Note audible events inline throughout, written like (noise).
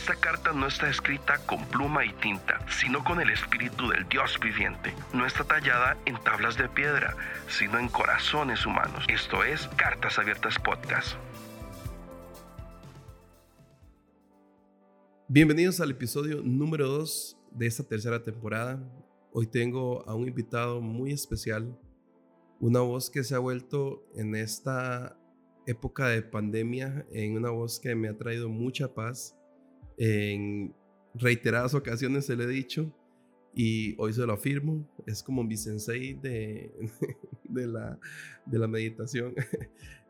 Esta carta no está escrita con pluma y tinta, sino con el espíritu del Dios viviente. No está tallada en tablas de piedra, sino en corazones humanos. Esto es Cartas Abiertas Podcast. Bienvenidos al episodio número 2 de esta tercera temporada. Hoy tengo a un invitado muy especial, una voz que se ha vuelto en esta época de pandemia, en una voz que me ha traído mucha paz. En reiteradas ocasiones se lo he dicho y hoy se lo afirmo. Es como mi sensei de, (laughs) de, la, de la meditación. (laughs)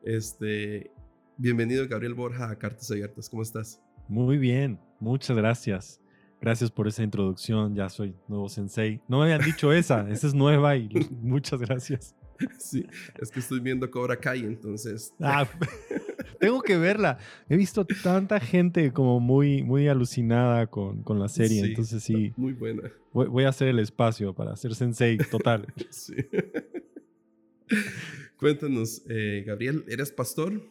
Este, bienvenido Gabriel Borja a Cartas Abiertas. ¿Cómo estás? Muy bien, muchas gracias. Gracias por esa introducción, ya soy nuevo sensei. No me habían dicho esa, (laughs) esa es nueva y muchas gracias. Sí, es que estoy viendo Cobra Kai, entonces. Ah, tengo que verla. He visto tanta gente como muy, muy alucinada con, con la serie, entonces sí. Muy buena. Voy, voy, a hacer el espacio para ser sensei total. (laughs) sí. Cuéntanos, eh, Gabriel, ¿eres pastor?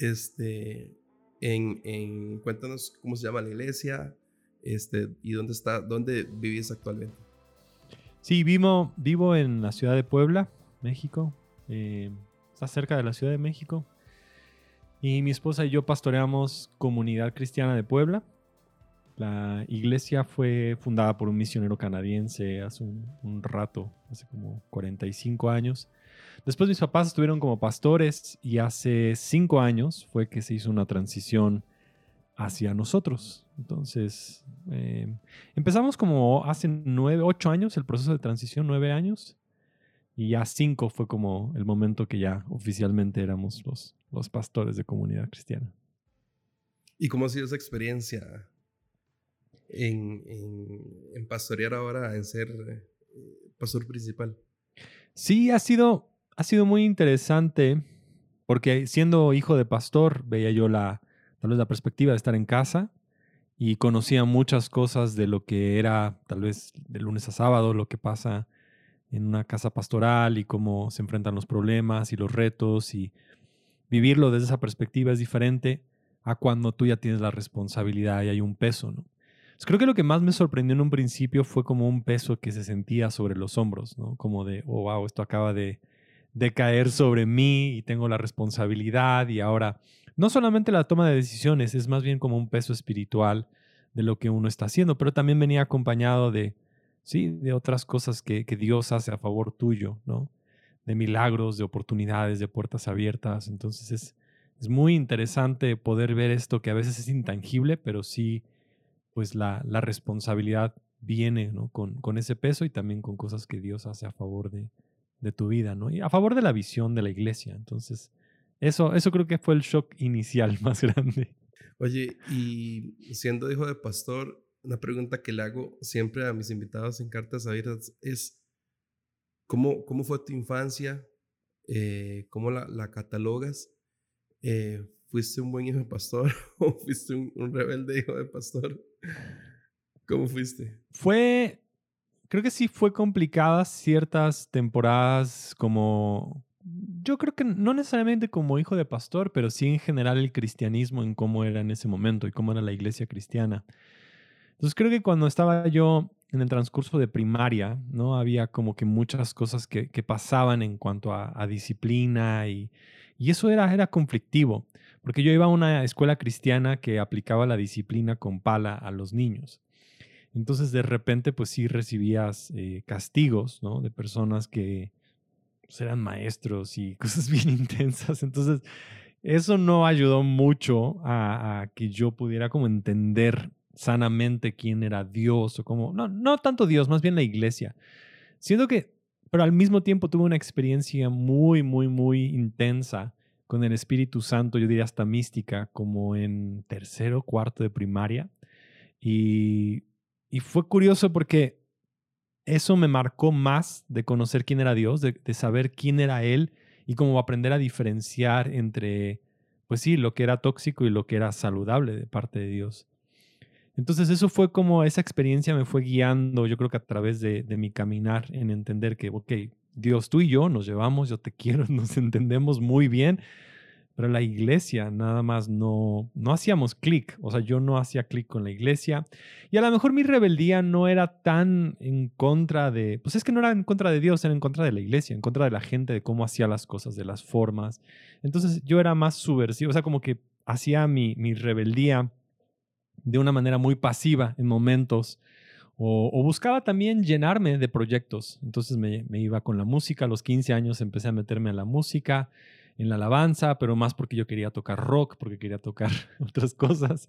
Este, en, en, cuéntanos cómo se llama la iglesia este, y dónde está, dónde vivís actualmente. Sí, vivo, vivo en la ciudad de Puebla, México. Eh, está cerca de la Ciudad de México. Y mi esposa y yo pastoreamos Comunidad Cristiana de Puebla. La iglesia fue fundada por un misionero canadiense hace un, rato, hace como 45 años. Después mis papás estuvieron como pastores y hace 5 años fue que se hizo una transición hacia nosotros. Entonces, eh, empezamos como hace 9, 8 años el proceso de transición, 9 años. Y ya cinco fue como el momento que ya oficialmente éramos los, los pastores de comunidad cristiana. ¿Y cómo ha sido esa experiencia en, en, pastorear ahora, en ser eh, pastor principal? Sí, ha sido, ha sido muy interesante porque siendo hijo de pastor veía yo la, tal vez la perspectiva de estar en casa y conocía muchas cosas de lo que era tal vez de lunes a sábado, lo que pasa en una casa pastoral y cómo se enfrentan los problemas y los retos y vivirlo desde esa perspectiva es diferente a cuando tú ya tienes la responsabilidad y hay un peso, ¿no? creo que lo que más me sorprendió en un principio fue como un peso que se sentía sobre los hombros, ¿no? Como de, oh, wow, esto acaba de, de caer sobre mí y tengo la responsabilidad y ahora no solamente la toma de decisiones, es más bien como un peso espiritual de lo que uno está haciendo, pero también venía acompañado de, sí, de otras cosas que, Dios hace a favor tuyo, ¿no? De milagros, de oportunidades, de puertas abiertas. Entonces es, es muy interesante poder ver esto que a veces es intangible, pero sí, pues la, la responsabilidad viene ¿no? con, con, ese peso y también con cosas que Dios hace a favor de, de, tu vida, ¿no? Y a favor de la visión de la iglesia. Entonces, eso, eso creo que fue el shock inicial (laughs) más grande. Oye, y siendo hijo de pastor, una pregunta que le hago siempre a mis invitados en Cartas Abiertas es, ¿cómo, cómo fue tu infancia? Eh, ¿Cómo la, la catalogas? Eh, ¿Fuiste un buen hijo de pastor (laughs) o fuiste un, un, rebelde hijo de pastor? ¿Cómo fuiste? Fue, creo que sí fue complicada ciertas temporadas como, yo creo que no necesariamente como hijo de pastor, pero sí en general el cristianismo en cómo era en ese momento y cómo era la iglesia cristiana. Entonces creo que cuando estaba yo en el transcurso de primaria, ¿no? Había como que muchas cosas que, pasaban en cuanto a, disciplina y, eso era, era conflictivo, porque yo iba a una escuela cristiana que aplicaba la disciplina con pala a los niños. Entonces de repente pues sí recibías eh, castigos, ¿no? De personas que pues, eran maestros y (laughs) cosas bien intensas. Entonces eso no ayudó mucho a, a que yo pudiera como entender sanamente quién era Dios o cómo, no, no tanto Dios, más bien la iglesia. Siento que, pero al mismo tiempo tuve una experiencia muy, muy, muy intensa con el Espíritu Santo, yo diría hasta mística, como en tercero, cuarto de primaria. Y, y fue curioso porque eso me marcó más de conocer quién era Dios, de, de saber quién era Él y cómo aprender a diferenciar entre, pues sí, lo que era tóxico y lo que era saludable de parte de Dios. Entonces eso fue como esa experiencia me fue guiando, yo creo que a través de, mi caminar en entender que, ok, Dios, tú y yo nos llevamos, yo te (laughs) quiero, nos entendemos muy bien, pero la iglesia nada más no, no hacíamos clic, o sea, yo no hacía clic con la iglesia y a lo mejor mi rebeldía no era tan en contra de, pues es que no era en contra de Dios, era en contra de la iglesia, en contra de la gente, de cómo hacía las cosas, de las formas. Entonces yo era más subversivo, o sea, como que hacía mi, mi rebeldía de una manera muy pasiva en momentos. O, buscaba también llenarme de proyectos. Entonces me, me, iba con la música. A los 15 años empecé a meterme a la música en la alabanza, pero más porque yo quería tocar rock, porque quería tocar (laughs) otras cosas.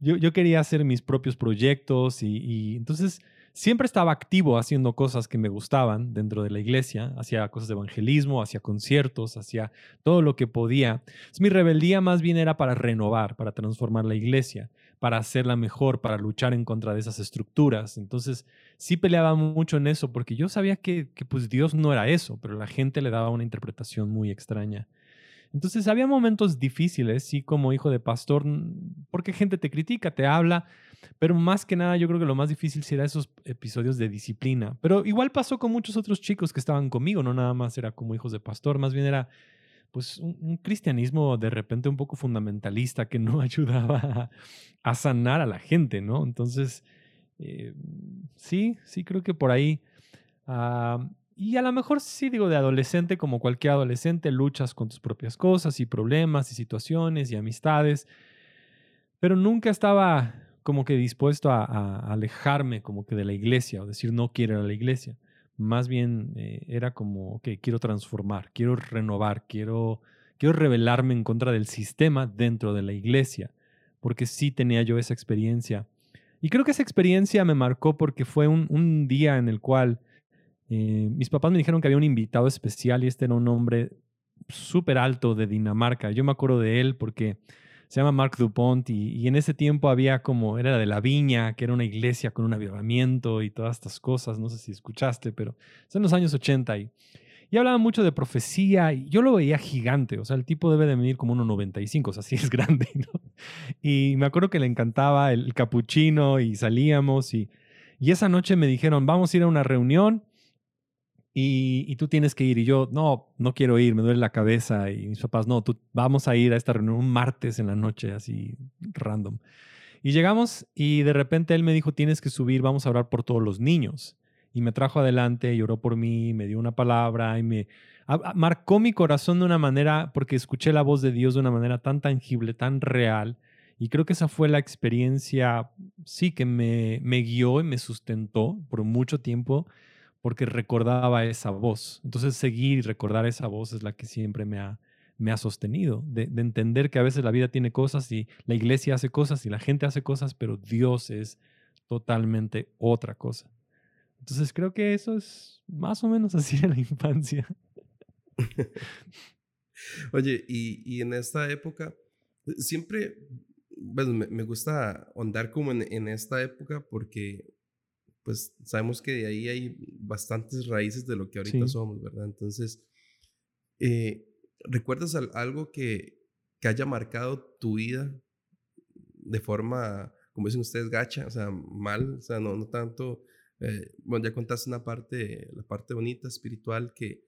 Yo, yo quería hacer mis propios proyectos y, entonces siempre estaba activo haciendo cosas que me gustaban dentro de la iglesia, hacía cosas de evangelismo, hacía conciertos, hacía todo lo que podía. mi rebeldía más bien era para renovar, para transformar la iglesia, para hacerla mejor, para luchar en contra de esas estructuras. Entonces sí peleaba mucho en eso porque yo sabía que, que pues Dios no era eso, pero la gente le daba una interpretación muy extraña. Entonces había momentos difíciles, sí, como hijo de pastor, porque gente te critica, te habla, pero más que nada yo creo que lo más difícil será esos episodios de disciplina. Pero igual pasó con muchos otros chicos que estaban conmigo, no nada más era como hijos de pastor, más bien era pues un, cristianismo de repente un poco fundamentalista que no (laughs) ayudaba a, sanar a la gente, ¿no? Entonces, eh, sí, sí creo que por ahí... Ah, y a lo mejor sí digo de adolescente, como cualquier adolescente, luchas con tus propias cosas y problemas y situaciones y amistades, pero nunca estaba como que dispuesto a, alejarme como que de la iglesia o decir no quiero a la iglesia. Más bien eh, era como que quiero transformar, quiero renovar, quiero, quiero rebelarme en contra del sistema dentro de la iglesia, porque sí tenía yo esa experiencia. Y creo que esa experiencia me marcó porque fue un, un día en el cual eh, mis papás me dijeron que había un invitado especial y este era un hombre súper alto de Dinamarca. Yo me acuerdo de él porque se llama Marc Dupont y, en ese tiempo había como, era de la viña, que era una iglesia con un avivamiento y todas estas cosas. No sé si escuchaste, pero son los años 80 y, y hablaba mucho de profecía y yo lo veía gigante. O sea, el tipo debe de medir como 1,95, o sea, (laughs) sí es grande. Y me acuerdo que le encantaba el, capuchino y salíamos y, y esa noche me dijeron, vamos a ir a una reunión y, tú tienes que ir. Y yo, no, no quiero ir, me duele la cabeza. Y mis papás, no, tú, vamos a ir a esta reunión un martes en la noche, así random. Y llegamos y de repente él me dijo, tienes que subir, vamos a orar por todos los niños. Y me trajo adelante, lloró por mí, me dio una palabra y me marcó mi corazón de una manera, porque escuché la voz de Dios de una manera tan tangible, tan real. Y creo que esa fue la experiencia, sí, que me guió y me sustentó por mucho tiempo porque recordaba esa voz. Entonces seguir y recordar esa voz es la que siempre me ha, me ha sostenido, de, entender que a veces la vida tiene cosas y la iglesia hace cosas y la gente hace cosas, pero Dios es totalmente otra cosa. Entonces creo que eso es más o menos (laughs) así en la infancia. (laughs) Oye, y, en esta época, siempre, bueno, me, gusta andar como en, en, esta época porque pues sabemos que de ahí hay bastantes raíces de lo que ahorita somos, ¿verdad? Entonces, eh, ¿recuerdas algo que, que haya marcado tu vida de forma, como dicen ustedes, gacha, o sea, mal, o sea, no, no tanto, eh, bueno, ya contaste una parte, la parte bonita, espiritual, que,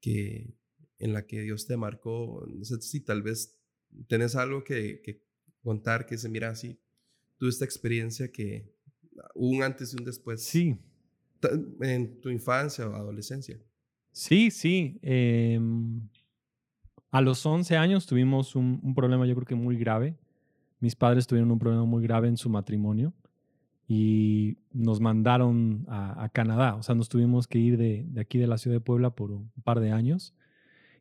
que en la que Dios te marcó, no sé si tal vez tenés algo que, que contar, que se mira así, tuve esta experiencia que, un antes y un después. Sí. En tu infancia o adolescencia. Sí, sí. Em, a los 11 años tuvimos un, problema yo creo que muy grave. Mis padres tuvieron un problema muy grave en su matrimonio y nos mandaron a, Canadá. O sea, nos tuvimos que ir de, de, aquí de la ciudad de Puebla por un par de años.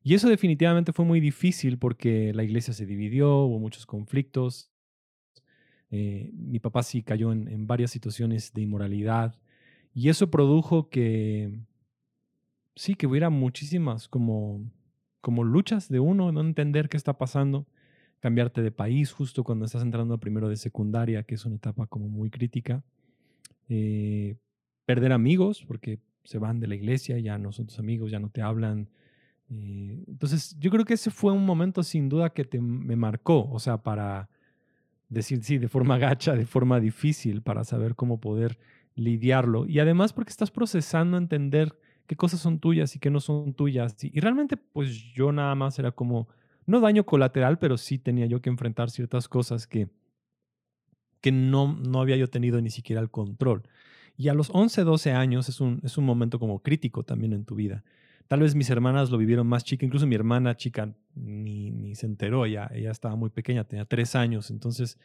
Y eso definitivamente fue muy difícil porque la iglesia se dividió, hubo muchos conflictos. Eh, mi papá sí cayó en, varias situaciones de inmoralidad y eso produjo que, sí, que hubiera muchísimas como, como luchas de uno, no entender qué está pasando, cambiarte de país justo cuando estás entrando primero de secundaria, que es una etapa como muy crítica, eh, perder amigos porque se van de la iglesia, ya no son tus amigos, ya no te hablan. Eh, entonces, yo creo que ese fue un momento sin duda que te, me marcó, o sea, para decir sí, de forma gacha, de forma difícil para saber cómo poder lidiarlo. Y además porque estás procesando entender qué cosas son tuyas y qué no son tuyas. Y, realmente pues yo nada más era como no daño colateral, pero sí tenía yo que enfrentar ciertas cosas que, que no, no había yo tenido ni siquiera el control. Y a los 11, 12 años es un, es un momento como crítico también en tu vida. Tal vez mis hermanas lo vivieron más chica, incluso mi hermana chica ni, ni se enteró, ella, ella estaba muy pequeña, tenía tres años, entonces,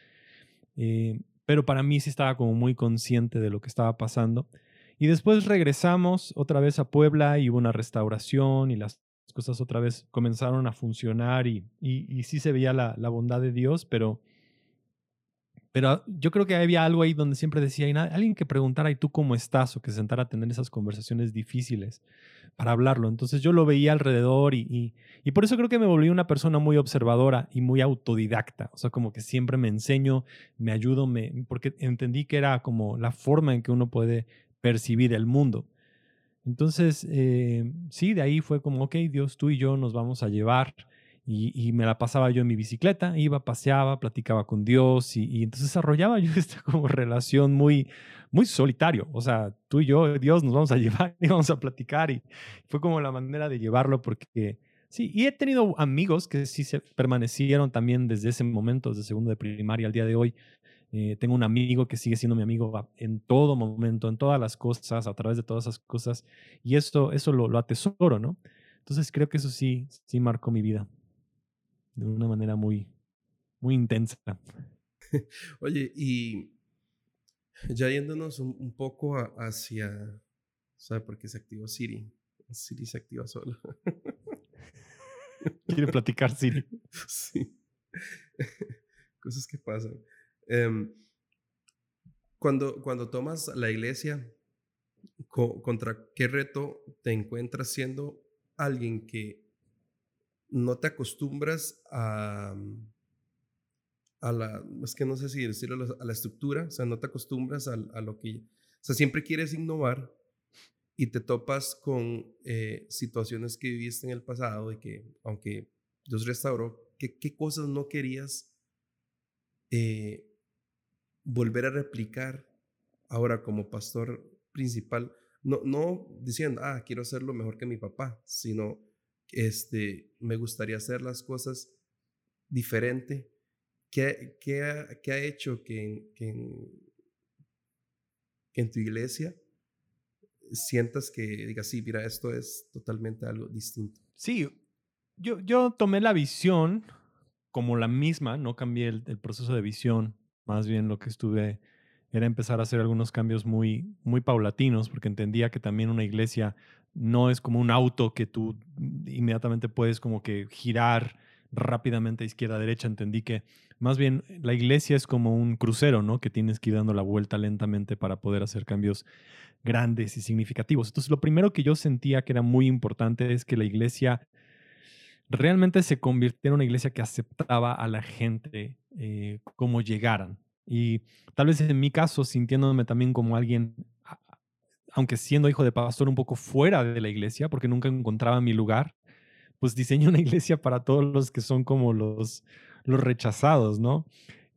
eh, pero para mí sí estaba como muy consciente de lo que estaba pasando. Y después regresamos otra vez a Puebla y hubo una restauración y las cosas otra vez comenzaron a funcionar y, y, sí se veía la, la bondad de Dios, pero pero yo creo que había algo ahí donde siempre decía, hay alguien que preguntara, ¿y tú cómo estás? O que se sentara a tener esas conversaciones difíciles para hablarlo. Entonces yo lo veía alrededor y, y, por eso creo que me volví una persona muy observadora y muy autodidacta. O sea, como que siempre me enseño, me ayudo, me, porque entendí que era como la forma en que uno puede percibir el mundo. Entonces, eh, sí, de ahí fue como, ok, Dios, tú y yo nos vamos a llevar y, me la pasaba yo en mi bicicleta, iba, paseaba, platicaba con Dios y, entonces desarrollaba yo (laughs) esta como relación muy, muy solitario. O sea, tú y yo, Dios, nos vamos a (laughs) llevar y vamos a platicar y fue como la manera de llevarlo porque sí, y he tenido amigos que sí se permanecieron también desde ese momento, desde segundo de primaria al día de hoy. Eh, tengo un amigo que sigue siendo mi amigo en todo momento, en todas las cosas, a través de todas esas cosas. Y esto, eso lo, lo atesoro, ¿no? Entonces creo que eso sí, sí marcó mi vida de una manera muy, muy intensa. (laughs) Oye, y ya yéndonos un, poco hacia, ¿sabe por qué se activó Siri? Siri se activa solo. (laughs) Quiere platicar Siri. (laughs) Sí. Cosas que pasan. Em, cuando, cuando tomas la iglesia, ¿contra qué reto te encuentras siendo alguien que no te acostumbras a, mm, a la, es que no sé si decirlo, a la estructura, o sea, no te acostumbras a, lo que, o sea, siempre quieres innovar y te topas con eh, situaciones que viviste en el pasado y que, aunque Dios restauró, ¿qué, qué cosas no querías eh, volver a replicar ahora como pastor principal? No, no diciendo, ah, quiero hacerlo mejor que mi papá, sino este, me gustaría hacer las cosas diferente. ¿Qué, qué, ha, qué ha, hecho que, que, en, tu iglesia sientas que digas, sí, mira, esto es totalmente algo distinto? Sí, yo, yo tomé la visión como la misma, no cambié el, el proceso de visión, más bien lo que estuve era empezar a hacer algunos cambios muy, muy paulatinos, porque entendía que también una iglesia no es como un auto que tú inmediatamente puedes como que girar rápidamente izquierda derecha. Entendí que más bien la iglesia es como un crucero, ¿no? Que tienes que ir dando la vuelta lentamente para poder hacer cambios grandes y significativos. Entonces, lo primero que yo sentía que era muy importante es que la iglesia realmente se convirtiera en una iglesia que aceptaba a la gente eh, como llegaran. Y tal vez en mi caso, sintiéndome también como alguien, aunque siendo hijo de pastor un poco fuera de la iglesia, porque nunca encontraba mi lugar, pues diseñé una (laughs) iglesia para todos los que son como los, los rechazados, ¿no?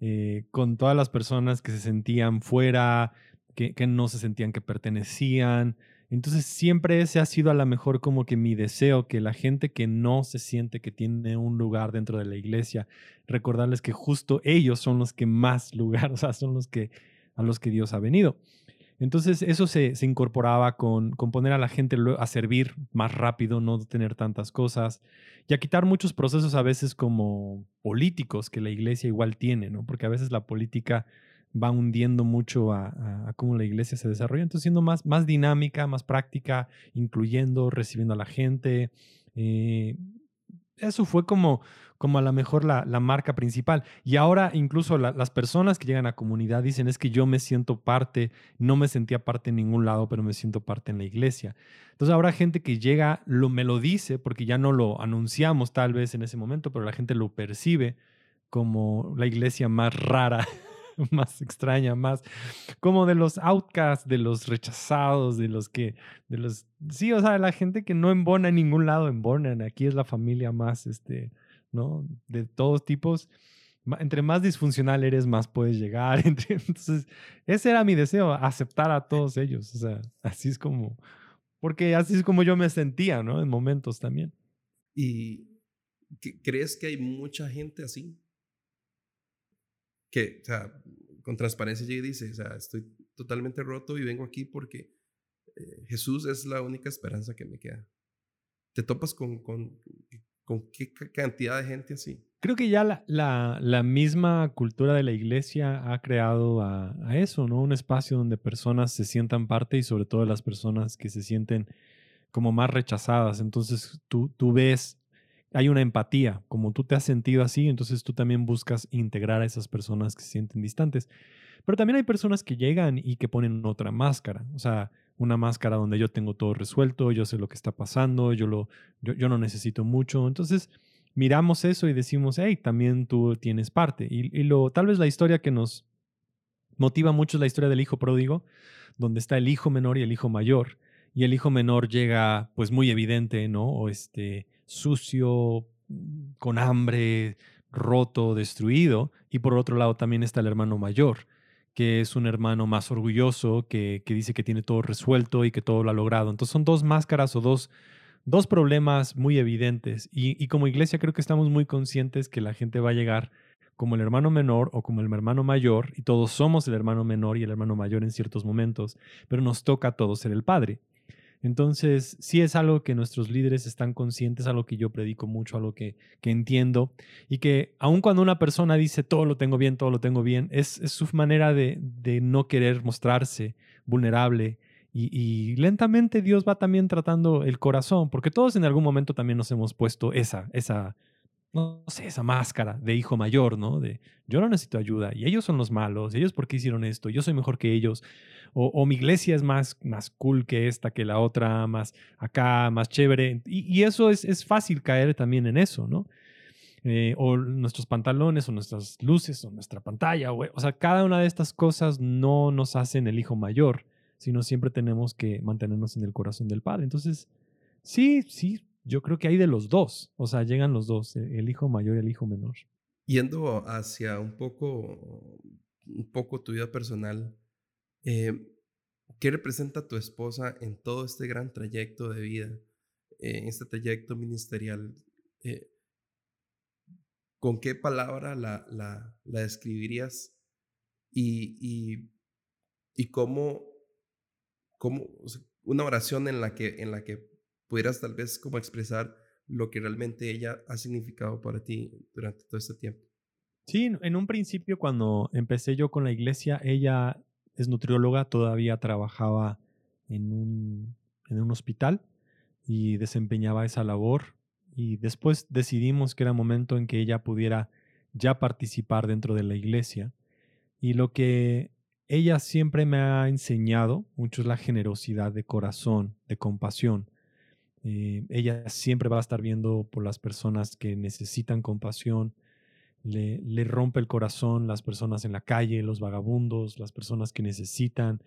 Eh, con todas las personas que se sentían fuera, que, no se sentían que pertenecían, entonces siempre ese ha sido a lo mejor como que mi deseo, que la gente que no se siente que tiene un lugar dentro de la iglesia, recordarles que justo ellos son los que más (laughs) lugar, o sea, son los que a los que Dios ha venido. Entonces eso se, incorporaba con, poner a la gente a servir más rápido, no tener tantas cosas y a quitar muchos procesos a veces como políticos que la iglesia igual tiene, ¿no? Porque a veces la política va hundiendo mucho a, cómo la iglesia se desarrolla. Entonces, siendo más, más dinámica, más práctica, incluyendo, recibiendo a la gente. Eh, eso fue como, como a lo mejor la, marca principal. Y ahora incluso las personas que llegan a comunidad dicen es que yo me siento parte, no me sentía parte en ningún lado, pero me siento parte en la iglesia. Entonces ahora gente que llega, lo, me lo dice, porque ya no lo anunciamos tal vez en ese momento, pero la gente lo percibe como la iglesia más rara (laughs) más extraña, más como de los outcasts, de los rechazados, de los que, de los, sí, o sea, la gente que no embona en ningún lado embonan. Aquí es la familia más, este, ¿no? De todos tipos. Entre más disfuncional eres, más puedes llegar. (laughs) Entonces, ese era mi deseo, aceptar a todos ellos. O sea, así es como, porque así es como yo me sentía, ¿no? En momentos también. Y ¿Crees que hay mucha gente así? Que, o sea, con transparencia llega y dice, o sea, estoy totalmente roto y vengo aquí porque eh, Jesús es la única esperanza que me queda. ¿Te topas con, con, con qué cantidad de gente así? Creo que ya la, la, la misma cultura de la iglesia ha creado a, a, eso, ¿no? Un espacio donde personas se sientan parte y sobre todo las personas que se sienten como más rechazadas. Entonces tú, tú ves, hay una empatía, como tú te has sentido así, entonces tú también buscas integrar a esas personas que se sienten distantes. Pero también hay personas que llegan y que ponen otra máscara, o sea, una máscara donde yo tengo todo resuelto, yo sé lo que está pasando, yo, lo, yo, no necesito mucho. Entonces miramos eso y decimos, hey, también tú tienes parte. Y, y lo, tal vez la historia que nos motiva mucho es la historia del hijo pródigo, donde está el hijo menor y el hijo mayor y el hijo menor llega pues muy evidente, ¿no? O este sucio, con hambre, roto, destruido. Y por otro lado también está el hermano mayor, que es un hermano más orgulloso, que, que dice que tiene todo resuelto y que todo lo ha logrado. Entonces son dos máscaras o dos, dos problemas muy evidentes. Y, y como iglesia creo que estamos muy conscientes que la gente va a llegar como el hermano menor o como el hermano mayor, y todos somos el hermano menor y el hermano mayor en ciertos momentos, pero nos toca a todos ser el padre. Entonces, sí es algo que nuestros líderes están conscientes, algo que yo predico mucho, algo que, que entiendo, y que aun cuando una persona dice todo lo tengo bien, todo lo tengo bien, es, su manera de, de, no querer mostrarse vulnerable. Y, y, lentamente Dios va también tratando el corazón, porque todos en algún momento también nos hemos puesto esa, esa, no sé, esa máscara de hijo mayor, ¿no? De yo no necesito ayuda y ellos son los malos, ellos por qué hicieron esto, yo soy mejor que ellos, o, mi iglesia es más, más cool que esta, que la otra, más acá, más chévere. Y, y eso es, es, fácil caer también en eso, ¿no? Eh, o nuestros pantalones, o nuestras luces, o nuestra pantalla, o, o sea, cada una de estas cosas no nos hacen el hijo mayor, sino siempre tenemos que mantenernos en el corazón del Padre. Entonces, sí, sí, yo creo que hay de los dos, o sea, llegan los dos, el hijo mayor y el hijo menor. Yendo hacia un poco, un poco tu vida personal, eh, ¿Qué representa tu esposa en todo este gran trayecto de vida, en este trayecto ministerial? Eh, ¿Con qué palabra la, la, la describirías? Y, y, y cómo, cómo una oración en la, que, en la que pudieras tal vez como expresar lo que realmente ella ha significado para ti durante todo este tiempo. Sí, en un principio cuando empecé yo con la iglesia, ella es nutrióloga, todavía trabajaba en un, en un hospital y desempeñaba esa labor. Y después decidimos que era momento en que ella pudiera ya participar dentro de la iglesia. Y lo que ella siempre me ha enseñado mucho es la generosidad de corazón, de compasión. Eh, ella siempre va a estar viendo por las personas que necesitan compasión, le, rompe el corazón las personas en la calle, los vagabundos, las personas que necesitan.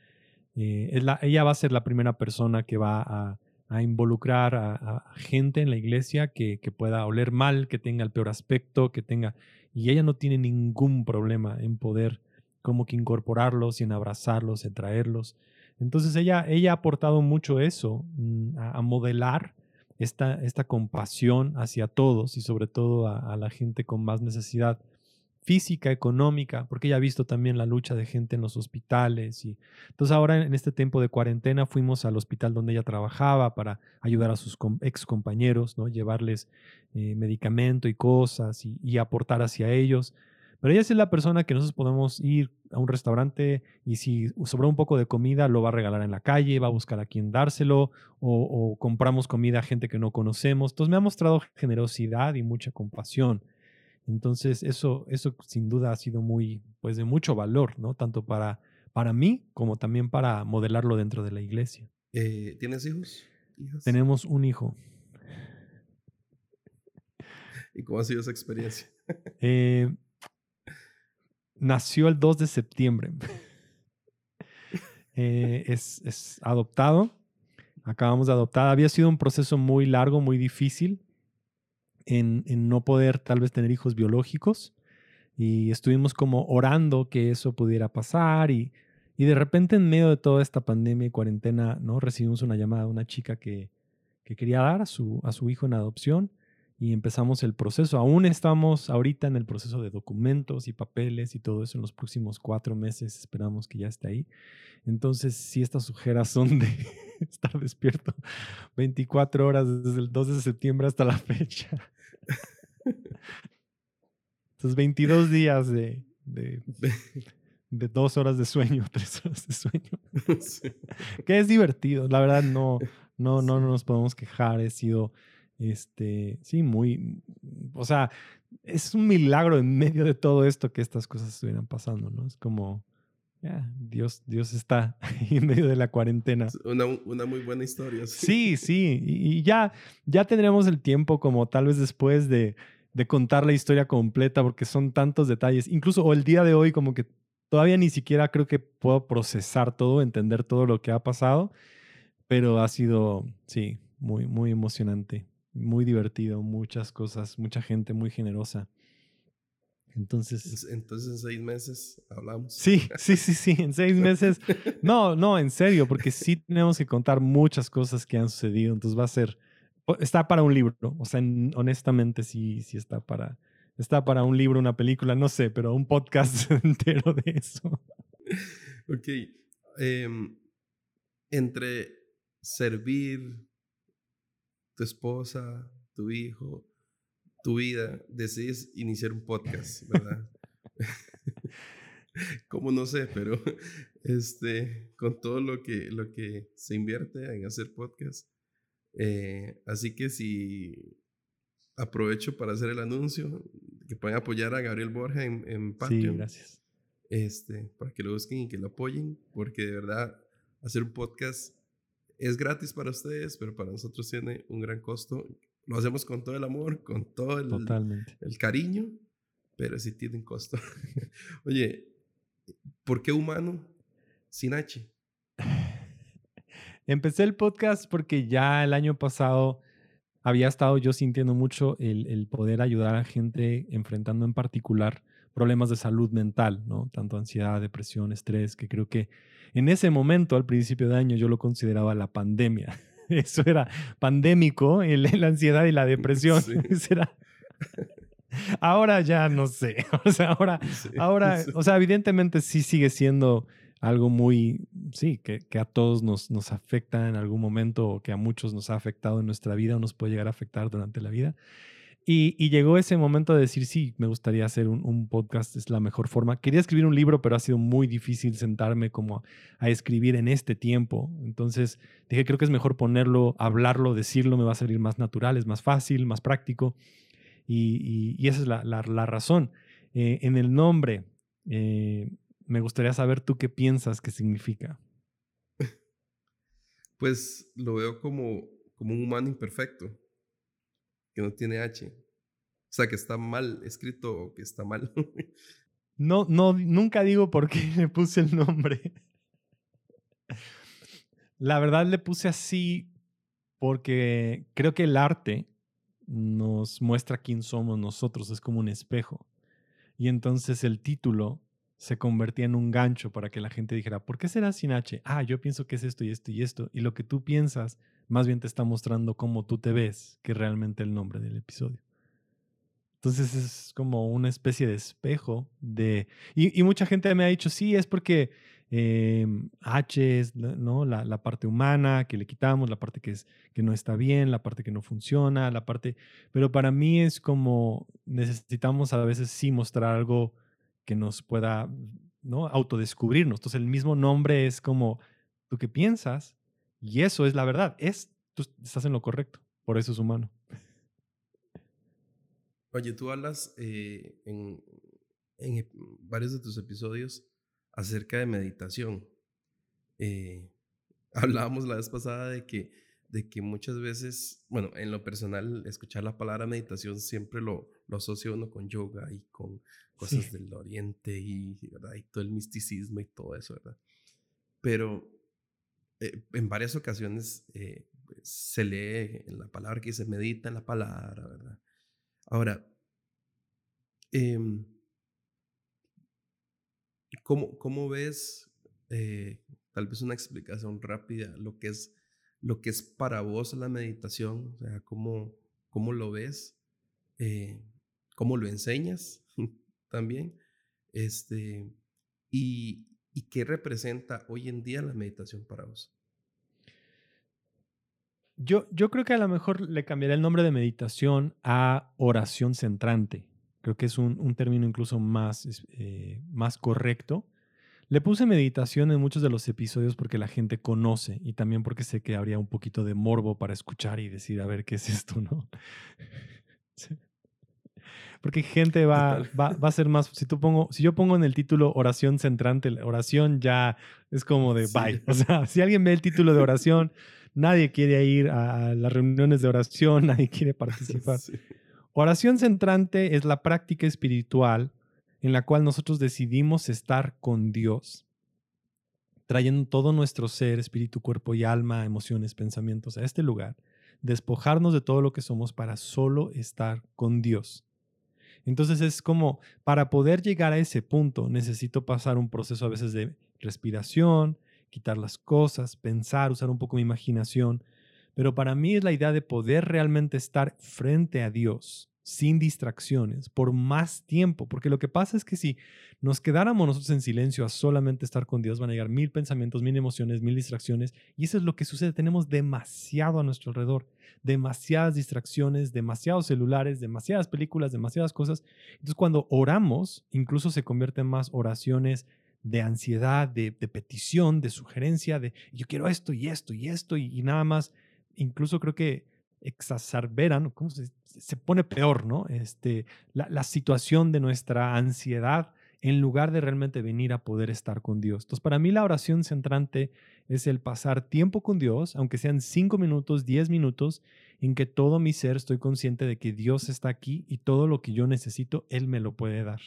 Eh, ella va a ser la primera persona que va a, involucrar a, gente en la iglesia que, pueda oler mal, que tenga el peor aspecto, que tenga... Y ella no tiene ningún problema en poder como que incorporarlos en abrazarlos, en traerlos. Entonces ella, ella ha aportado mucho eso, mm, a, modelar esta, esta compasión hacia todos y sobre todo a, la gente con más necesidad física, económica, porque ella ha visto también la lucha de gente en los hospitales. Y entonces ahora en este tiempo de cuarentena fuimos al hospital donde ella trabajaba para ayudar a sus ex compañeros, ¿no? llevarles eh, medicamento y cosas y aportar hacia ellos. Pero ella es la persona que nosotros podemos ir a un restaurante y si sobra un poco de comida lo va a regalar en la calle, va a buscar a quien dárselo o, o, compramos comida a gente que no conocemos. Entonces me ha mostrado generosidad y mucha compasión. Entonces eso, eso sin duda ha sido muy, pues de mucho valor, ¿no? Tanto para, para mí como también para modelarlo dentro de la iglesia. Eh, ¿Tienes hijos? ¿Hijas? Tenemos un hijo. ¿Y cómo ha sido esa experiencia? eh, nació el 2 de septiembre. (laughs) eh, es, es, adoptado. Acabamos de adoptar. Había sido un proceso muy largo, muy difícil en, en, no poder tal vez tener hijos biológicos. Y estuvimos como orando que eso pudiera pasar. Y, y de repente en medio de toda esta pandemia y cuarentena, ¿no? Recibimos una llamada de una chica que, que quería dar a su, a su hijo en adopción. Y empezamos el proceso. Aún estamos ahorita en el proceso de documentos y papeles y todo eso. En los próximos cuatro meses esperamos que ya esté ahí. Entonces, si estas ojeras son de (laughs) estar despierto 24 horas desde el 2 de septiembre hasta la fecha. Entonces, 22 días de, de, de, dos horas de sueño, (laughs) tres horas de sueño. (laughs) Que es divertido. La verdad, no, no, no, no nos podemos quejar. He sido este, sí, muy, o sea, es un milagro en medio de todo esto que estas cosas estuvieran pasando, ¿no? Es como, ya, Dios, Dios está (laughs) en medio de la cuarentena. Una, una muy buena historia. Sí, sí, y, ya, ya tendremos el tiempo como tal vez después de, de contar la historia completa porque son tantos detalles, incluso o el día de hoy como que todavía ni siquiera creo que puedo procesar todo, entender todo lo que ha pasado, pero ha sido, sí, muy, muy emocionante muy divertido, muchas cosas, mucha gente muy generosa. Entonces. Entonces en seis meses hablamos. Sí, sí, sí, sí, en seis meses. (laughs) No, no, en serio, porque sí tenemos que contar muchas cosas que han sucedido. Entonces va a ser. Está para un libro. O sea, honestamente sí, sí está para. Está para un libro, una película, no sé, pero un podcast (laughs) entero de eso. Ok. Em, entre servir, tu esposa, tu hijo, tu vida, decides iniciar un podcast, ¿verdad? (laughs) Como no sé, pero este, con todo lo que, lo que se invierte en hacer podcast. Eh, así que si aprovecho para hacer el anuncio, que pueden apoyar a Gabriel Borja en, en Patreon. Sí, gracias. Este, para que lo busquen y que lo apoyen, porque de verdad hacer un podcast es gratis para ustedes, pero para nosotros tiene un gran costo. Lo hacemos con todo el amor, con todo el, el cariño, pero sí tiene un costo. (laughs) Oye, ¿por qué humano sin H? (sighs) Empecé el podcast porque ya el año pasado había estado yo sintiendo mucho el, el, poder ayudar a gente enfrentando en particular problemas de salud mental, ¿no? Tanto ansiedad, depresión, estrés, que creo que en ese momento, al principio de año, yo lo consideraba la pandemia. (laughs) Eso era pandémico, la ansiedad y la depresión. (laughs) Ahora ya no sé. (laughs) O sea, ahora, ahora, o sea, evidentemente sí sigue siendo algo muy, sí, que, que, a todos nos, nos afecta en algún momento o que a muchos nos ha afectado en nuestra vida o nos puede llegar a afectar durante la vida. Y, llegó ese momento de decir, sí, me gustaría hacer un, podcast, es la mejor forma. Quería escribir un libro, pero ha sido muy difícil sentarme como a, escribir en este tiempo. Entonces dije, creo que es mejor ponerlo, hablarlo, decirlo, me va a salir más natural, es más fácil, más práctico. Y, esa es la, razón. Eh, en el nombre, eh, me gustaría saber tú qué piensas que significa. (laughs) Pues lo veo como, como un humano imperfecto que no tiene H. O sea, que está mal escrito o que está mal. (laughs) no, no, nunca digo por qué (laughs) le puse el nombre. La verdad le puse así porque creo que el arte nos muestra quién somos nosotros, es como un espejo. Y entonces el título se convertía en un gancho para que la gente dijera, ¿por qué será sin H? Ah, yo pienso que es esto y esto y esto. Y lo que tú piensas más bien te está mostrando cómo tú te ves que realmente el nombre del episodio. Entonces es como una especie de espejo de... Y, mucha gente me ha dicho, sí, es porque em, H es ¿no? La, parte humana que le quitamos, la parte que, es, que no está bien, la parte que no funciona, la parte... Pero para mí es como necesitamos a veces sí mostrar algo que nos pueda ¿no? autodescubrirnos. Entonces el mismo nombre es como, ¿tú qué piensas? Y eso es la verdad. Es, tú estás en lo correcto. Por eso es humano. Oye, tú hablas eh, en, en, varios de tus episodios acerca de meditación. Eh, (laughs) hablábamos la vez pasada de que, de que muchas veces, bueno, en lo personal, escuchar la palabra meditación siempre lo, lo asocio uno con yoga y con cosas del oriente y, ¿verdad? y todo el misticismo y todo eso, ¿verdad? Pero eh, en varias ocasiones eh, se lee en la palabra que se medita en la palabra, ¿verdad? Ahora, em, ¿cómo, ¿cómo, ves, eh, tal vez una explicación rápida, lo que es, lo que es para vos la meditación? O sea, ¿cómo, cómo lo ves? cómo lo enseñas (laughs) también, este, y, y qué representa hoy en día la meditación para vos. Yo, yo creo que a lo mejor le cambiaré el nombre de meditación a oración centrante. Creo que es un, término incluso más, eh, más correcto. Le puse meditación en muchos de los episodios porque la gente conoce y también porque sé que habría un poquito de morbo para escuchar y decir, a ver, ¿qué es esto? ¿no? (laughs) Porque gente va, va, va, a ser más. Si, tú pongo, si yo pongo en el título oración centrante, la oración ya es como de bye. (laughs) O sea, si alguien ve el título de oración, nadie quiere ir a las reuniones de oración, (laughs) nadie quiere participar. Oración centrante es la práctica espiritual en la cual nosotros decidimos estar con Dios, trayendo todo nuestro ser, espíritu, cuerpo y alma, emociones, pensamientos a este lugar, despojarnos de todo lo que somos para solo estar con Dios. Entonces es como, para poder llegar a ese punto, necesito pasar un proceso a veces de respiración, quitar las cosas, pensar, usar un poco mi imaginación, pero para mí es la idea de poder realmente estar frente a Dios sin distracciones por más tiempo, porque lo que pasa es que si nos quedáramos nosotros en silencio a solamente estar con Dios, van a llegar mil pensamientos, mil emociones, mil distracciones, y eso es lo que sucede, tenemos demasiado a nuestro alrededor, demasiadas distracciones, demasiados celulares, demasiadas películas, demasiadas cosas. Entonces cuando oramos, incluso se convierten más oraciones de ansiedad, de, petición, de sugerencia, de yo quiero esto y esto y esto y, nada más, incluso creo que exacerberan, ¿cómo se, se pone peor, ¿no? Este, la, la, situación de nuestra ansiedad en lugar de realmente venir a poder estar con Dios. Entonces, para mí la oración centrante es el pasar tiempo con Dios, aunque sean cinco minutos, diez minutos, en que todo mi ser estoy consciente de que Dios está aquí y todo lo que yo necesito, Él me lo puede dar.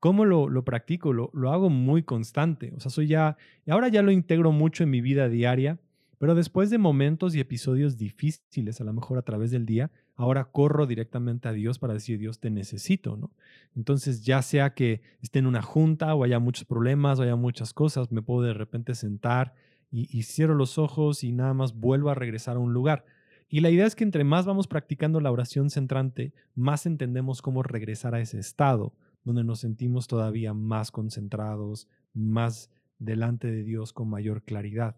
¿Cómo lo, lo practico? Lo, lo, hago muy constante. O sea, soy ya, ahora ya lo integro mucho en mi vida diaria, pero después de momentos y episodios difíciles, a lo mejor a través del día, ahora corro directamente a Dios para decir, Dios, te necesito, ¿no? Entonces, ya sea que esté en una junta o haya muchos problemas o haya muchas cosas, me puedo de repente sentar y, y cierro los ojos y nada más vuelvo a regresar a un lugar. Y la idea es que entre más vamos practicando la oración centrante, más entendemos cómo regresar a ese estado donde nos sentimos todavía más concentrados, más delante de Dios con mayor claridad.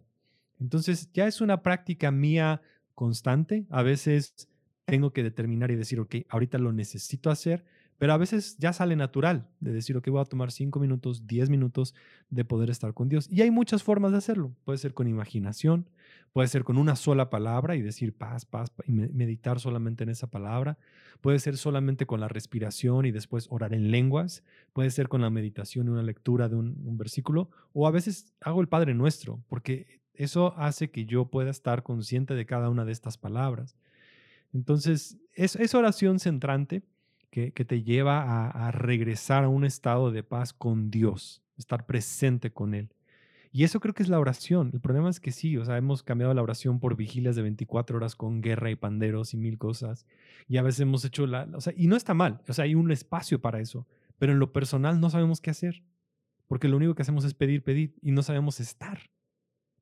Entonces ya es una práctica mía constante. A veces tengo que determinar y decir, ok, ahorita lo necesito hacer, pero a veces ya sale natural de decir, ok, voy a tomar cinco minutos, diez minutos de poder estar con Dios. Y hay muchas formas de hacerlo. Puede ser con imaginación, puede ser con una sola palabra y decir paz, paz, y meditar solamente en esa palabra. Puede ser solamente con la respiración y después orar en lenguas. Puede ser con la meditación y una lectura de un, versículo. O a veces hago el Padre Nuestro, porque eso hace que yo pueda estar consciente de cada una de estas palabras. Entonces, es, es oración centrante que, te lleva a, regresar a un estado de paz con Dios, estar presente con Él. Y eso creo que es la oración. El problema es que sí, o sea, hemos cambiado la oración por vigilias de 24 horas con guerra y panderos y mil cosas. Y a veces hemos hecho la, o sea, y no está mal, o sea, hay un espacio para eso, pero en lo personal no sabemos qué hacer, porque lo único que hacemos es pedir, pedir y no sabemos estar.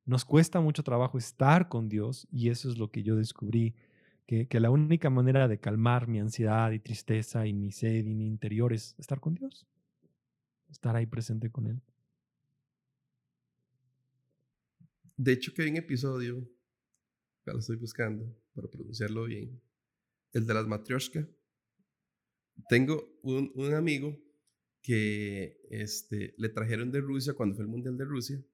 Nos cuesta mucho trabajo estar con Dios y eso es lo que yo descubrí que, la única manera de calmar mi ansiedad y tristeza y mi sed y mi interior es estar con Dios, estar ahí presente con Él. De hecho, que hay un episodio, ya lo estoy buscando para pronunciarlo bien, el de las matrioshka. Tengo un, un amigo que este, le trajeron de Rusia cuando fue el Mundial de Rusia,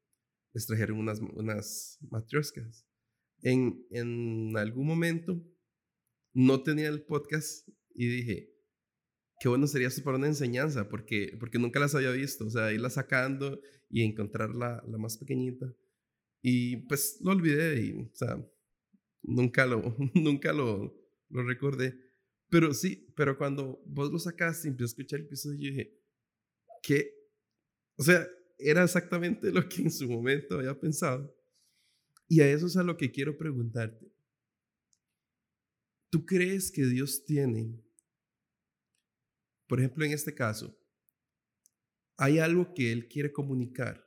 les trajeron unas, unas matrioshkas. En, en algún momento no tenía el podcast y dije, qué bueno sería esto para una enseñanza, porque, porque nunca las había visto, o sea, irla sacando y encontrar la, la más pequeñita. Y pues lo olvidé y, o sea, nunca lo, (laughs) nunca lo, lo recordé. Pero sí, pero cuando vos lo sacaste y empecé a escuchar el episodio, yo dije, ¿qué? O sea, era exactamente lo que en su momento había pensado. Y a eso es a lo que quiero preguntarte. ¿Tú crees que Dios tiene, por ejemplo, en este caso, hay algo que Él quiere comunicar,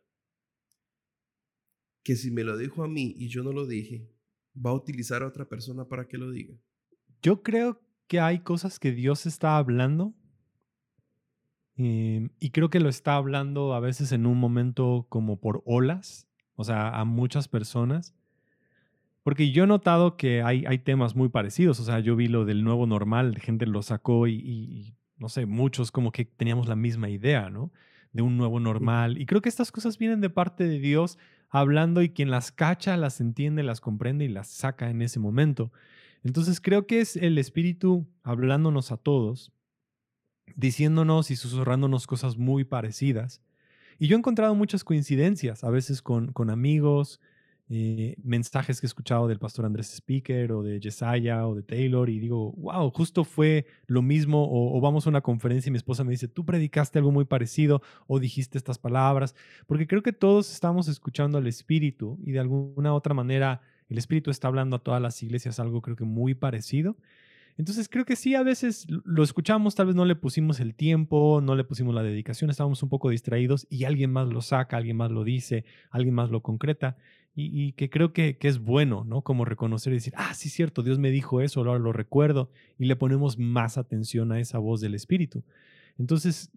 que si me lo dijo a mí y yo no lo dije, va a utilizar a otra persona para que lo diga? Yo creo que hay cosas que Dios está hablando em, y creo que lo está hablando a veces en un momento como por olas, o sea, a muchas personas. Porque yo he notado que hay, hay temas muy parecidos, o sea, yo vi lo del nuevo normal, gente lo sacó y, no sé, muchos como que teníamos la misma idea, ¿no? De un nuevo normal. Y creo que estas cosas vienen de parte de Dios hablando y quien las cacha, las entiende, las comprende y las saca en ese momento. Entonces creo que es el Espíritu hablándonos a todos, diciéndonos y susurrándonos cosas muy parecidas. Y yo he encontrado muchas coincidencias, a veces con, con amigos, eh, mensajes que he escuchado del pastor Andrés Speaker o de Jesiah o de Taylor y digo, wow, justo fue lo mismo o, vamos a una conferencia y mi esposa me dice, tú predicaste algo muy parecido o dijiste estas palabras, porque creo que todos estamos escuchando al Espíritu y de alguna otra manera el Espíritu está hablando a todas las iglesias algo creo que muy parecido. Entonces creo que sí, a veces lo escuchamos, tal vez no le pusimos el tiempo, no le pusimos la dedicación, estábamos un poco distraídos y alguien más lo saca, alguien más lo dice, alguien más lo concreta y, que creo que, es bueno, ¿no? Como reconocer y decir, ah, sí, cierto, Dios me dijo eso, ahora lo recuerdo, y le ponemos más atención a esa voz del Espíritu. Entonces,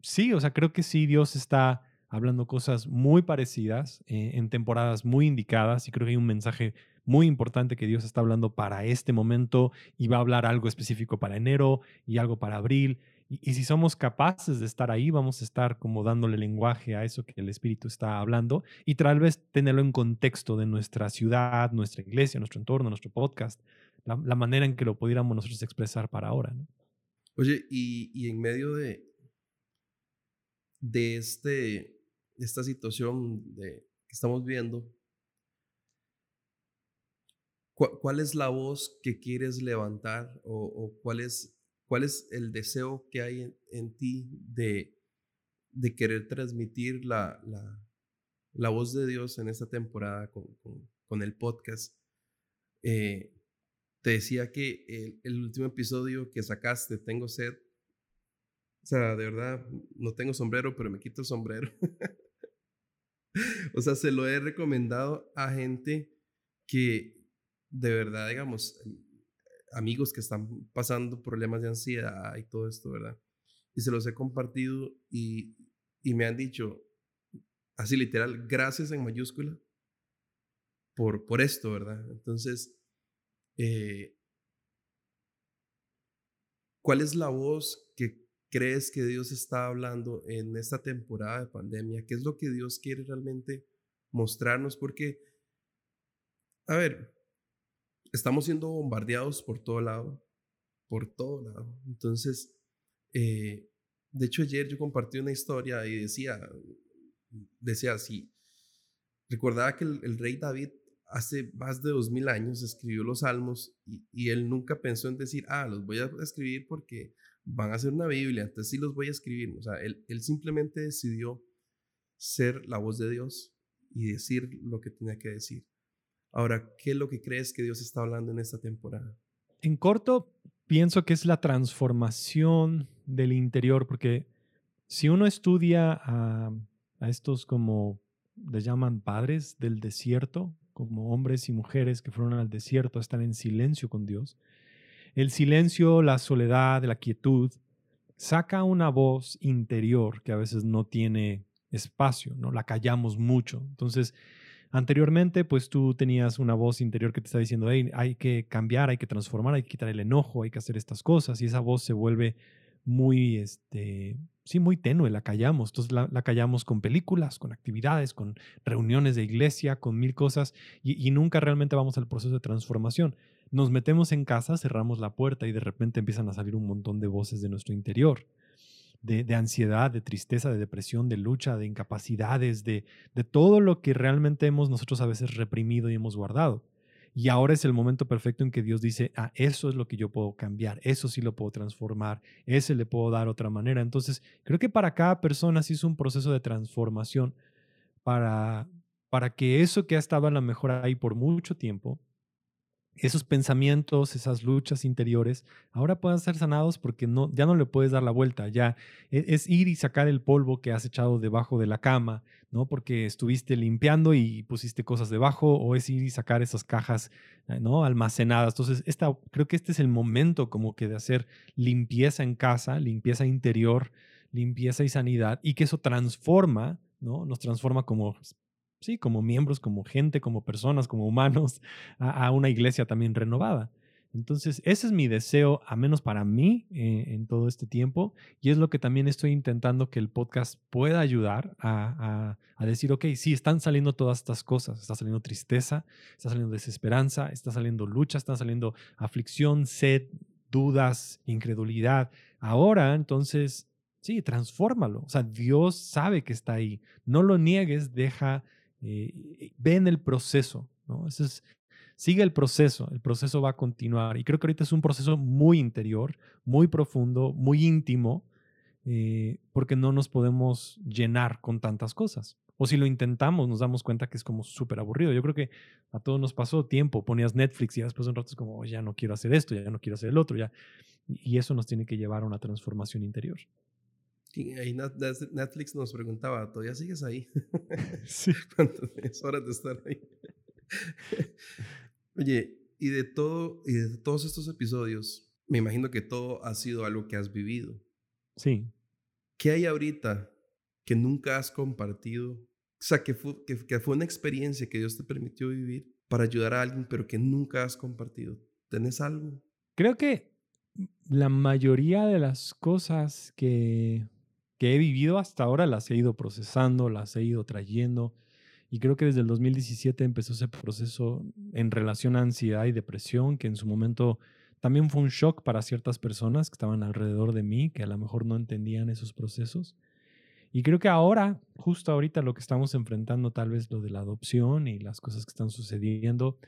sí, o sea, creo que sí, Dios está hablando cosas muy parecidas eh, en temporadas muy indicadas, y creo que hay un mensaje muy importante que Dios está hablando para este momento y va a hablar algo específico para enero y algo para abril y, si somos capaces de estar ahí, vamos a estar como dándole lenguaje a eso que el Espíritu está hablando y tal vez tenerlo en contexto de nuestra ciudad, nuestra iglesia, nuestro entorno, nuestro podcast, la, manera en que lo pudiéramos nosotros expresar para ahora. Oye, y, en medio de, de este, esta situación de, que estamos viendo, ¿cuál, es la voz que quieres levantar o cuál es ¿Cuál es el deseo que hay en, ti de, querer transmitir la, la, voz de Dios en esta temporada con, el podcast? Eh, te decía que el, el, último episodio que sacaste, Tengo sed, o sea, de verdad, no tengo sombrero, pero me quito el sombrero. (laughs) o sea, se lo he recomendado a gente que de verdad, digamos, amigos que están pasando problemas de ansiedad y todo esto, ¿verdad? Y se los he compartido y, y me han dicho, así literal, gracias en mayúscula por, por esto, ¿verdad? Entonces, eh, ¿cuál es la voz que crees que Dios está hablando en esta temporada de pandemia? ¿Qué es lo que Dios quiere realmente mostrarnos? Porque, a ver, estamos siendo bombardeados por todo lado, por todo lado. Entonces, eh, de hecho ayer yo compartí una historia y decía, decía así, recordaba que el, rey David hace más de dos mil años escribió los salmos y, él nunca pensó en decir, ah, los voy a escribir porque van a ser una Biblia, entonces sí los voy a escribir. O sea, él, él simplemente decidió ser la voz de Dios y decir lo que tenía que decir. Ahora, ¿qué es lo que crees que Dios está hablando en esta temporada? En corto, pienso que es la transformación del interior, porque si uno estudia a, estos como les llaman padres del desierto, como hombres y mujeres que fueron al desierto a estar en silencio con Dios, el silencio, la soledad, la quietud, saca una voz interior que a veces no tiene espacio, ¿no? La callamos mucho. Entonces, Anteriormente, pues tú tenías una voz interior que te está diciendo, hey, hay que cambiar, hay que transformar, hay que quitar el enojo, hay que hacer estas cosas. Y esa voz se vuelve muy, este, sí, muy tenue, la callamos. Entonces la, callamos con películas, con actividades, con reuniones de iglesia, con mil cosas y, y nunca realmente vamos al proceso de transformación. Nos metemos en casa, cerramos la puerta y de repente empiezan a salir un montón de voces de nuestro interior de, ansiedad, de tristeza, de depresión, de lucha, de incapacidades, de, de todo lo que realmente hemos nosotros a veces reprimido y hemos guardado. Y ahora es el momento perfecto en que Dios dice, ah, eso es lo que yo puedo cambiar, eso sí lo puedo transformar, ese le puedo dar otra manera. Entonces, creo que para cada persona sí es un proceso de transformación para, para que eso que ha estado a lo mejor ahí por mucho tiempo, esos pensamientos, esas luchas interiores, ahora puedan ser sanados porque no, ya no le puedes dar la vuelta, ya e, es, ir y sacar el polvo que has echado debajo de la cama, ¿no? Porque estuviste limpiando y pusiste cosas debajo, o es ir y sacar esas cajas, eh, ¿no? Almacenadas. Entonces, esta, creo que este es el momento como que de hacer limpieza en casa, limpieza interior, limpieza y sanidad, y que eso transforma, ¿no? Nos transforma como sí, como miembros, como gente, como personas, como humanos, (laughs) a, una iglesia también renovada. Entonces, ese es mi deseo, a menos para mí, eh, en todo este tiempo, y es lo que también estoy intentando que el podcast pueda ayudar a, a, decir, ok, sí, están saliendo todas estas cosas, está saliendo tristeza, está saliendo desesperanza, está saliendo lucha, está saliendo aflicción, sed, dudas, incredulidad. Ahora, entonces, sí, transfórmalo. O sea, Dios sabe que está ahí. No lo niegues, deja eh, ven el proceso, ¿no? sigue el proceso, el proceso va a continuar. Y creo que ahorita es un proceso muy interior, muy profundo, muy íntimo, eh, porque no nos podemos llenar con tantas cosas. O si lo intentamos, nos damos cuenta que es como súper aburrido. Yo creo que a todos nos pasó tiempo, ponías Netflix y después de un rato es como, ya no quiero hacer esto, ya no quiero hacer el otro, ya. Y eso nos tiene que llevar a una transformación interior. Ahí Netflix nos preguntaba, ¿todavía sigues ahí? (laughs) (laughs) Sí. es hora de estar ahí. (laughs) Oye, y de todo, y de todos estos episodios, me imagino que todo ha sido algo que has vivido. Sí. ¿Qué hay ahorita que nunca has compartido? O sea, que fue, que, que fue una experiencia que Dios te permitió vivir para ayudar a alguien, pero que nunca has compartido. ¿Tenés algo? Creo que la mayoría de las cosas que que he vivido hasta ahora las he ido procesando, las he ido trayendo. Y creo que desde el 2017 empezó ese proceso en relación a ansiedad y depresión, que en su momento también fue un shock para ciertas personas que estaban alrededor de mí, que a lo mejor no entendían esos procesos. Y creo que ahora, justo ahorita lo que estamos enfrentando, tal vez lo de la adopción y las cosas que están sucediendo,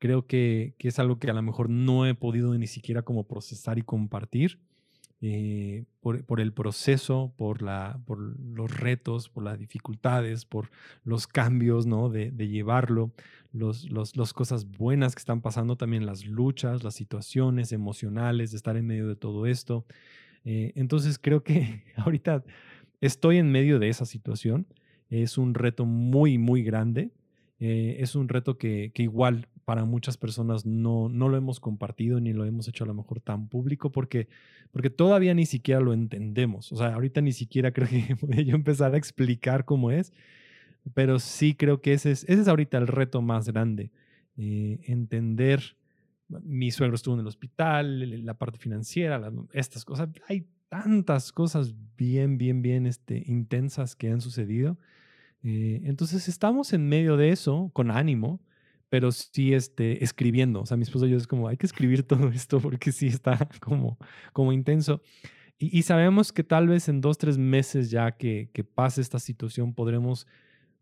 creo que, es algo que a lo mejor no he podido ni siquiera como procesar y compartir eh, por, el proceso, por, la, por los retos, por las dificultades, por los cambios, ¿no? De, llevarlo, las los, los cosas buenas que están pasando, también las luchas, las situaciones emocionales, de estar en medio de todo esto. Eh, entonces creo que (laughs) ahorita estoy en medio de esa situación. Es un reto muy, muy grande. Eh, es un reto que, que, igual para muchas personas no, no lo hemos compartido ni lo hemos hecho a lo mejor tan público porque, porque todavía ni siquiera lo entendemos. O sea, ahorita ni siquiera creo que (laughs) voy yo empezar a explicar cómo es, pero sí creo que ese es, ese es ahorita el reto más grande. Eh, entender, mi suegro estuvo en el hospital, la parte financiera, estas cosas, hay tantas cosas bien, bien, bien este, intensas que han sucedido. Eh, entonces estamos en medio de eso con ánimo pero sí este, escribiendo. O sea, mi esposo y yo es como, hay que escribir todo esto porque sí está (laughs) como, como intenso. Y, y sabemos que tal vez en dos, tres meses ya que, que pase esta situación podremos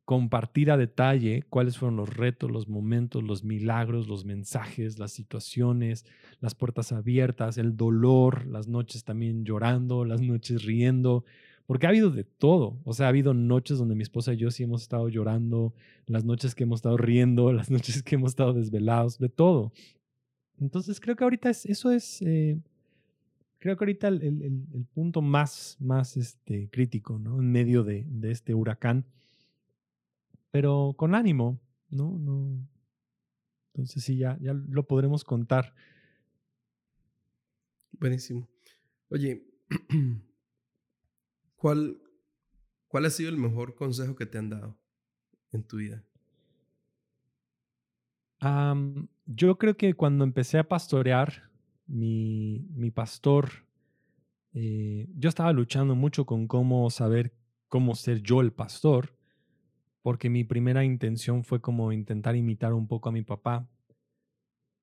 compartir a detalle cuáles fueron los retos, los momentos, los milagros, los mensajes, las situaciones, las puertas abiertas, el dolor, las noches también llorando, las noches riendo, porque ha habido de todo. O sea, ha habido noches donde mi esposa y yo sí hemos estado llorando, las noches que hemos estado riendo, (laughs) las noches que hemos estado desvelados, de todo. Entonces creo que ahorita es, eso es, eh, creo que ahorita el, el, punto más, más este, crítico, ¿no? En medio de, de, este huracán. Pero con ánimo, ¿no? no Entonces sí, ya, ya lo podremos contar. Buenísimo. Oye, (clears throat) ¿Cuál, ¿Cuál ha sido el mejor consejo que te han dado en tu vida? yo creo que cuando empecé a pastorear, mi, mi pastor, eh, yo estaba luchando mucho con cómo saber cómo ser yo el pastor, porque mi primera intención fue como intentar imitar un poco a mi papá,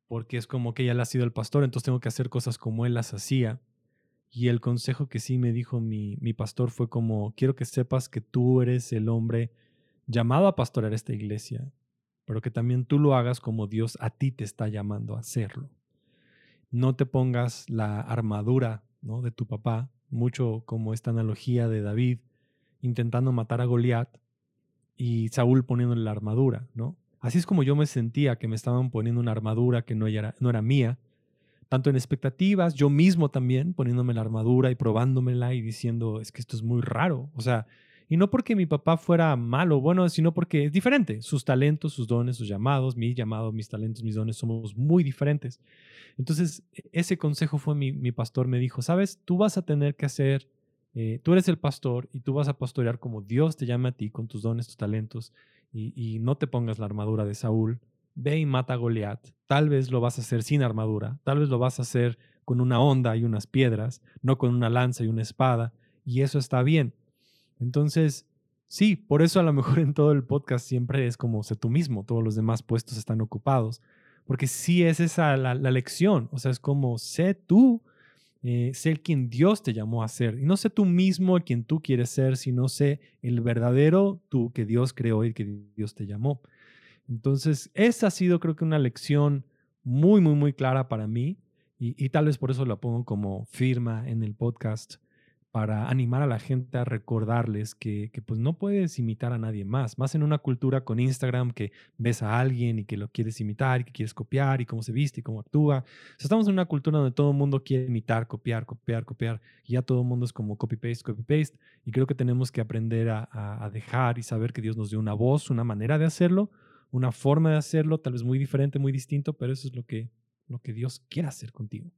porque es como que él ha sido el pastor, entonces tengo que hacer cosas como él las hacía. Y el consejo que sí me dijo mi, mi pastor fue como, quiero que sepas que tú eres el hombre llamado a pastorear esta iglesia, pero que también tú lo hagas como Dios a ti te está llamando a hacerlo. No te pongas la armadura ¿no? de tu papá, mucho como esta analogía de David intentando matar a Goliat y Saúl poniéndole la armadura, ¿no? Así es como yo me sentía que me estaban poniendo una armadura que no era, no era mía, tanto en expectativas, yo mismo también poniéndome la armadura y probándomela y diciendo, es que esto es muy raro. O sea, y no porque mi papá fuera malo bueno, sino porque es diferente. Sus talentos, sus dones, sus llamados, mis llamados, mis talentos, mis dones, somos muy diferentes. Entonces, e, ese consejo fue mi, mi pastor, me dijo, sabes, tú vas a tener que hacer, eh, tú eres el pastor y tú vas a pastorear como Dios te llama a ti, con tus dones, tus talentos, y no te pongas la armadura de Saúl. Ve y mata a Goliat. Tal vez lo vas a hacer sin armadura, tal vez lo vas a hacer con una onda y unas piedras, no con una lanza y una espada, y eso está bien entonces, sí, por eso a lo mejor en todo el podcast siempre es como sé tú mismo, todos los demás puestos están ocupados, porque sí es esa la, lección, o sea, es como sé tú, eh, sé quien Dios te llamó a ser, y no sé tú mismo quien tú quieres ser, sino sé el verdadero tú que Dios creó y que Dios te llamó. Entonces, esa ha sido creo que una lección muy, muy, muy clara para mí, y, y tal vez por eso la pongo como firma en el podcast para animar a la gente a recordarles que, pues no puedes imitar a nadie más, más en una cultura con Instagram que ves a alguien y que lo quieres imitar y que quieres copiar y cómo se viste y cómo actúa. estamos en una cultura donde todo el mundo quiere imitar, copiar, copiar, copiar y ya todo el mundo es como copy-paste, copy-paste y creo que tenemos que aprender a, a dejar y saber que Dios nos dio una voz, una manera de hacerlo, una forma de hacerlo, tal vez muy diferente, muy distinto, pero eso es lo que, lo que Dios quiere hacer contigo.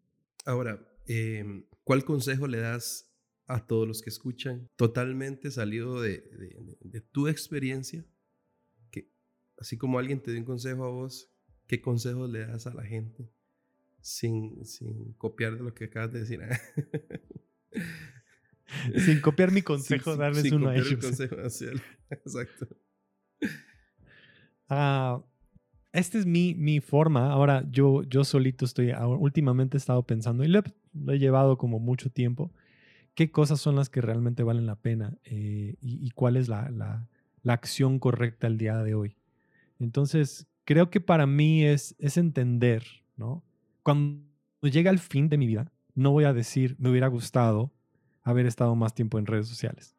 Ahora, em, ¿cuál consejo le das a todos los que escuchan, totalmente salido de, tu experiencia, que así como alguien te dio un consejo a vos, ¿qué consejos le das a la gente sin, sin copiar de lo que acabas de decir? (laughs) sin copiar mi consejo, darles sin uno a ellos. consejo (laughs) Exacto. Ah, esta es mi, mi forma. Ahora, yo, yo solito estoy, últimamente he estado pensando y lo he llevado como mucho tiempo qué cosas son las que realmente valen la pena eh, y, cuál es la, la, acción correcta el día de hoy. Entonces, creo que para mí es, es entender, ¿no? Cuando llegue al fin de mi vida, no voy a decir, me hubiera gustado haber estado más tiempo en redes sociales.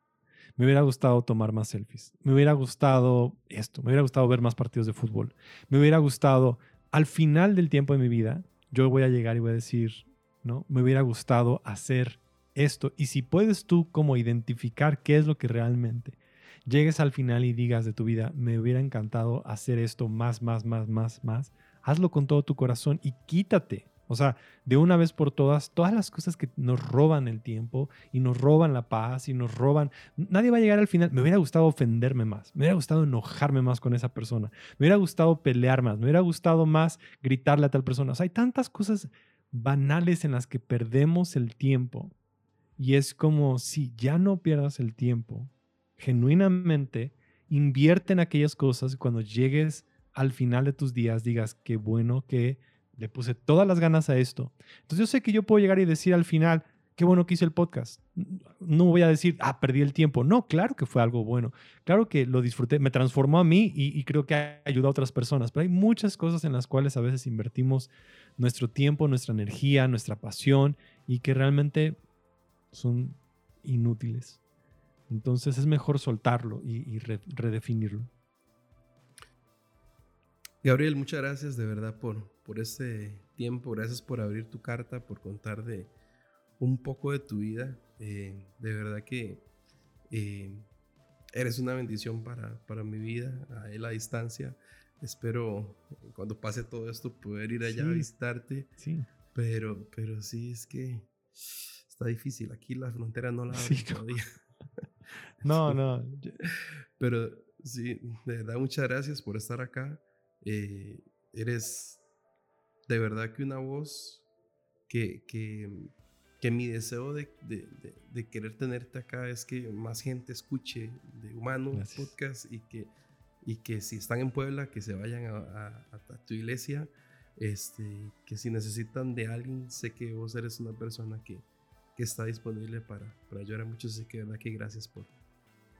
Me hubiera gustado tomar más selfies. Me hubiera gustado esto. Me hubiera gustado ver más partidos de fútbol. Me hubiera gustado, al final del tiempo de mi vida, yo voy a llegar y voy a decir, ¿no? Me hubiera gustado hacer esto y si puedes tú como identificar qué es lo que realmente llegues al final y digas de tu vida, me hubiera encantado hacer esto más, más, más, más, más, hazlo con todo tu corazón y quítate. O sea, de una vez por todas, todas las cosas que nos roban el tiempo y nos roban la paz y nos roban, nadie va a llegar al final. Me hubiera gustado ofenderme más, me hubiera gustado enojarme más con esa persona, me hubiera gustado pelear más, me hubiera gustado más gritarle a tal persona. O sea, hay tantas cosas banales en las que perdemos el tiempo y es como si ya no pierdas el tiempo, genuinamente invierte en aquellas cosas y cuando llegues al final de tus días digas, qué bueno que le puse todas las ganas a esto. Entonces yo sé que yo puedo llegar y decir al final, qué bueno que hice el podcast. No voy a decir, ah, perdí el tiempo. No, claro que fue algo bueno. Claro que lo disfruté, me transformó a mí y, creo que ayudado a otras personas. Pero hay muchas cosas en las cuales a veces invertimos nuestro tiempo, nuestra energía, nuestra pasión y que realmente son inútiles. Entonces es mejor soltarlo y, redefinirlo. Gabriel, muchas gracias de verdad por, por este tiempo. Gracias por abrir tu carta, por contar de un poco de tu vida. Eh, de verdad que eh, eres una bendición para, para mi vida, a la distancia. Espero cuando pase todo esto poder ir allá a visitarte. Sí. Pero, pero sí, es que está difícil. Aquí la frontera no la abren todavía. (laughs) no, no. Pero sí, de verdad, muchas gracias por estar acá. Eh, eres de verdad que una voz que, que, que mi deseo de, de, de, querer tenerte acá es que más gente escuche de Humano Podcast y que, y que si están en Puebla, que se vayan a, a tu iglesia. Este, que si necesitan de alguien, sé que vos eres una persona que, está disponible para, para ayudar a muchos. Así que, verdad que gracias por.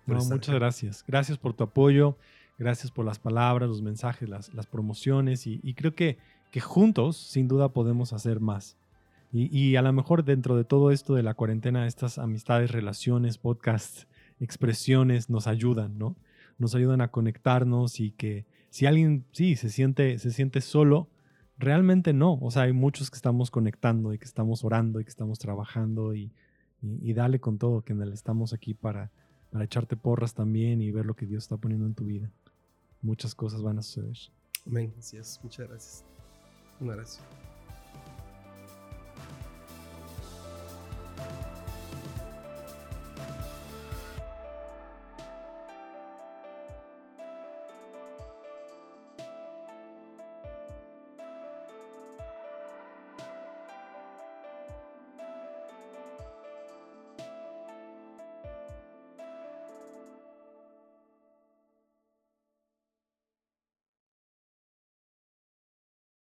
no, muchas gracias. Gracias por tu apoyo. Gracias por las palabras, los mensajes, las, las promociones. Y, y, creo que, que juntos, sin duda, podemos hacer más. Y, y, a lo mejor dentro de todo esto de la cuarentena, estas amistades, relaciones, podcasts, expresiones nos ayudan, ¿no? Nos ayudan a conectarnos y que si alguien, sí, se siente, se siente solo, realmente no. O sea, hay muchos que estamos conectando y que estamos orando y que estamos trabajando y, y, dale con todo, que estamos aquí para, para echarte porras también y ver lo que Dios está poniendo en tu vida. Muchas cosas van a suceder. Amén, así es. Muchas gracias. Un abrazo.